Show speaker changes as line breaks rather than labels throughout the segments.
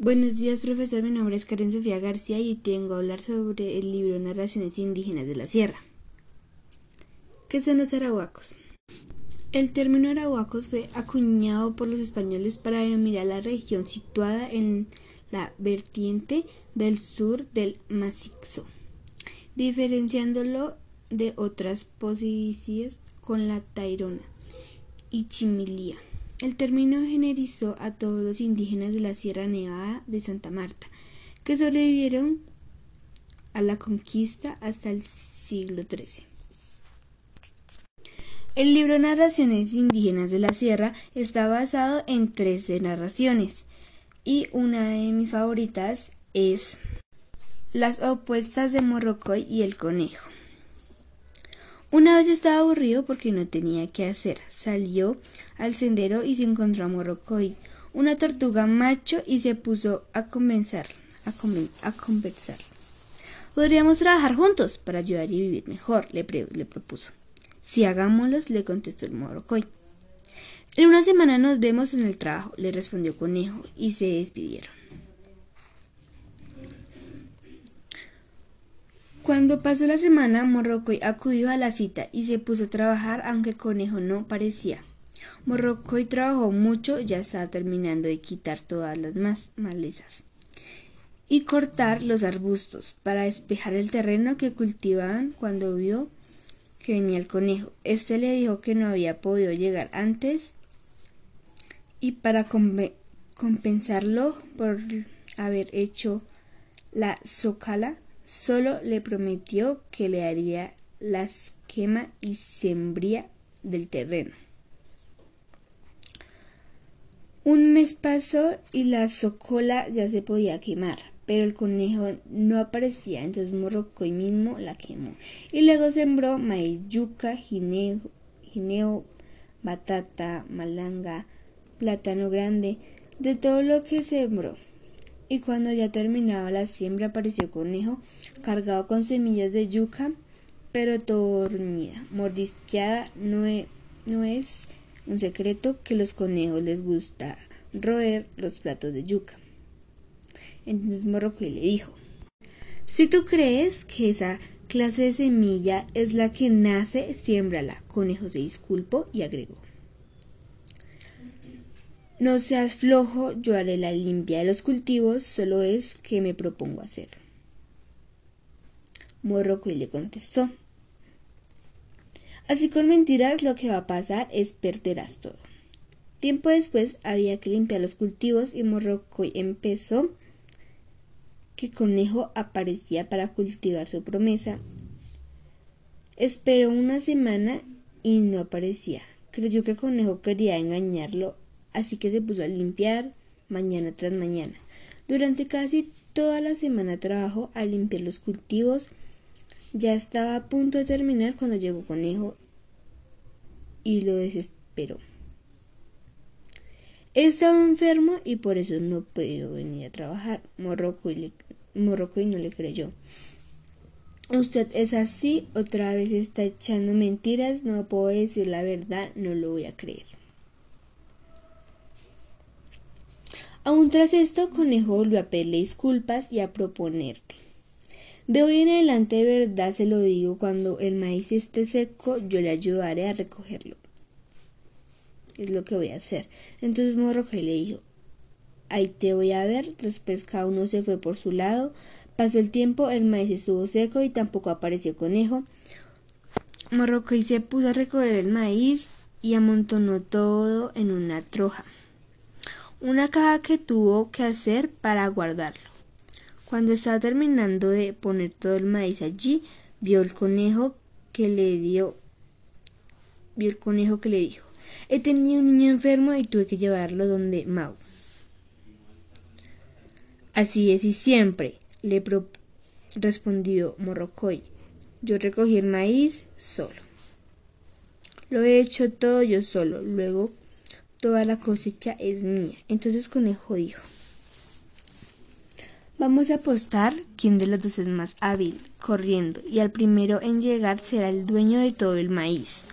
Buenos días, profesor. Mi nombre es Karen Sofía García y tengo a hablar sobre el libro Narraciones Indígenas de la Sierra. ¿Qué son los arahuacos? El término arahuacos fue acuñado por los españoles para denominar la región situada en la vertiente del sur del macizo, diferenciándolo de otras posiciones con la Tairona y Chimilía. El término generalizó a todos los indígenas de la Sierra Nevada de Santa Marta, que sobrevivieron a la conquista hasta el siglo XIII. El libro Narraciones Indígenas de la Sierra está basado en 13 narraciones y una de mis favoritas es Las opuestas de Morrocoy y el conejo. Una vez estaba aburrido porque no tenía qué hacer. Salió al sendero y se encontró a Morrocoy, una tortuga macho, y se puso a conversar. A, conversar. Podríamos trabajar juntos para ayudar y vivir mejor, le, le propuso. Si hagámoslos, le contestó el Morrocoy. En una semana nos vemos en el trabajo, le respondió Conejo, y se despidieron. Cuando pasó la semana, Morrocoy acudió a la cita y se puso a trabajar aunque Conejo no parecía. Morrocoy trabajó mucho, ya estaba terminando de quitar todas las más malezas y cortar los arbustos para despejar el terreno que cultivaban cuando vio que venía el conejo. Este le dijo que no había podido llegar antes y para compensarlo por haber hecho la socala Solo le prometió que le haría la esquema y sembría del terreno. Un mes pasó y la socola ya se podía quemar, pero el conejo no aparecía, entonces Morrocoy mismo la quemó. Y luego sembró maíz, yuca, gineo, batata, malanga, plátano grande, de todo lo que sembró y cuando ya terminaba la siembra apareció conejo cargado con semillas de yuca, pero dormida, mordisqueada. No, no es un secreto que los conejos les gusta roer los platos de yuca. Entonces Morrocoy le dijo, si tú crees que esa clase de semilla es la que nace, siémbrala. Conejo se disculpó y agregó. No seas flojo, yo haré la limpia de los cultivos, solo es que me propongo hacer. Morrocoy le contestó. Así con mentiras lo que va a pasar es perderás todo. Tiempo después había que limpiar los cultivos y Morrocoy empezó que Conejo aparecía para cultivar su promesa. Esperó una semana y no aparecía. Creyó que Conejo quería engañarlo así que se puso a limpiar mañana tras mañana. Durante casi toda la semana trabajó a limpiar los cultivos. Ya estaba a punto de terminar cuando llegó Conejo y lo desesperó. Estaba enfermo y por eso no pudo venir a trabajar. Morroco Morroco y no le creyó. Usted es así, otra vez está echando mentiras, no puedo decir la verdad, no lo voy a creer. Aún tras esto, Conejo volvió a pedirle disculpas y a proponerte. De hoy en adelante de verdad se lo digo, cuando el maíz esté seco, yo le ayudaré a recogerlo. Es lo que voy a hacer. Entonces Morrocoy le dijo, ahí te voy a ver. Después cada uno se fue por su lado. Pasó el tiempo, el maíz estuvo seco y tampoco apareció conejo. Morrocoy se puso a recoger el maíz y amontonó todo en una troja una caja que tuvo que hacer para guardarlo. Cuando estaba terminando de poner todo el maíz allí, vio el conejo que le vio el conejo que le dijo He tenido un niño enfermo y tuve que llevarlo donde Mau. Así es y siempre, le respondió Morrocoy. Yo recogí el maíz solo. Lo he hecho todo yo solo. Luego toda la cosecha es mía. Entonces Conejo dijo, Vamos a apostar quién de los dos es más hábil, corriendo, y al primero en llegar será el dueño de todo el maíz.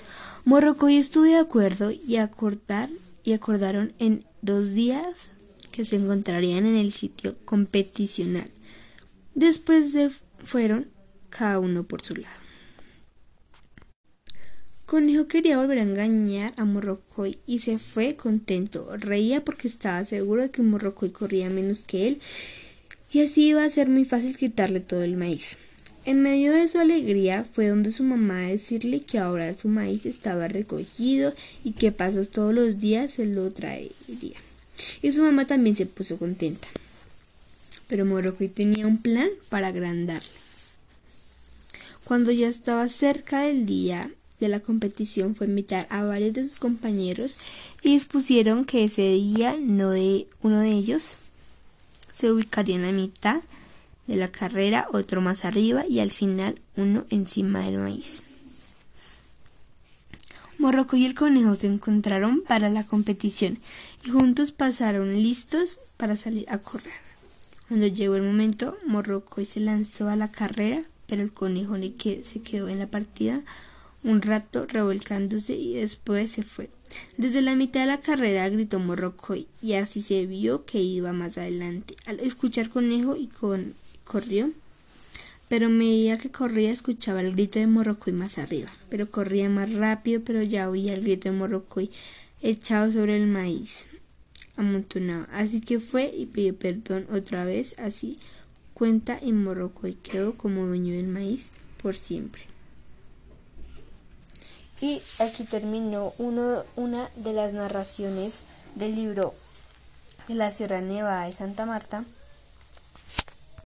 Morrocoy estuvo de acuerdo y y acordaron en dos días que se encontrarían en el sitio competicional. Después de fueron cada uno por su lado. Conejo quería volver a engañar a Morrocoy y se fue contento. Reía porque estaba seguro de que Morrocoy corría menos que él y así iba a ser muy fácil quitarle todo el maíz. En medio de su alegría fue donde su mamá a decirle que ahora su maíz estaba recogido y que pasos todos los días se lo traería. Y su mamá también se puso contenta. Pero Morrocoy tenía un plan para agrandarle. Cuando ya estaba cerca del día de la competición fue invitar a varios de sus compañeros y dispusieron que ese día no de uno de ellos se ubicaría en la mitad de la carrera, otro más arriba y al final uno encima del maíz. Morroco y el conejo se encontraron para la competición y juntos pasaron listos para salir a correr. Cuando llegó el momento, Morroco se lanzó a la carrera, pero el conejo se quedó en la partida un rato revolcándose y después se fue. Desde la mitad de la carrera gritó Morrocoy y así se vio que iba más adelante. Al escuchar conejo y con corrió, pero a medida que corría escuchaba el grito de Morrocoy más arriba, pero corría más rápido, pero ya oía el grito de Morrocoy echado sobre el maíz amontonado. Así que fue y pidió perdón otra vez, así cuenta y Morrocoy quedó como dueño del maíz por siempre. Y aquí terminó uno, una de las narraciones del libro de la Sierra Nevada de Santa Marta.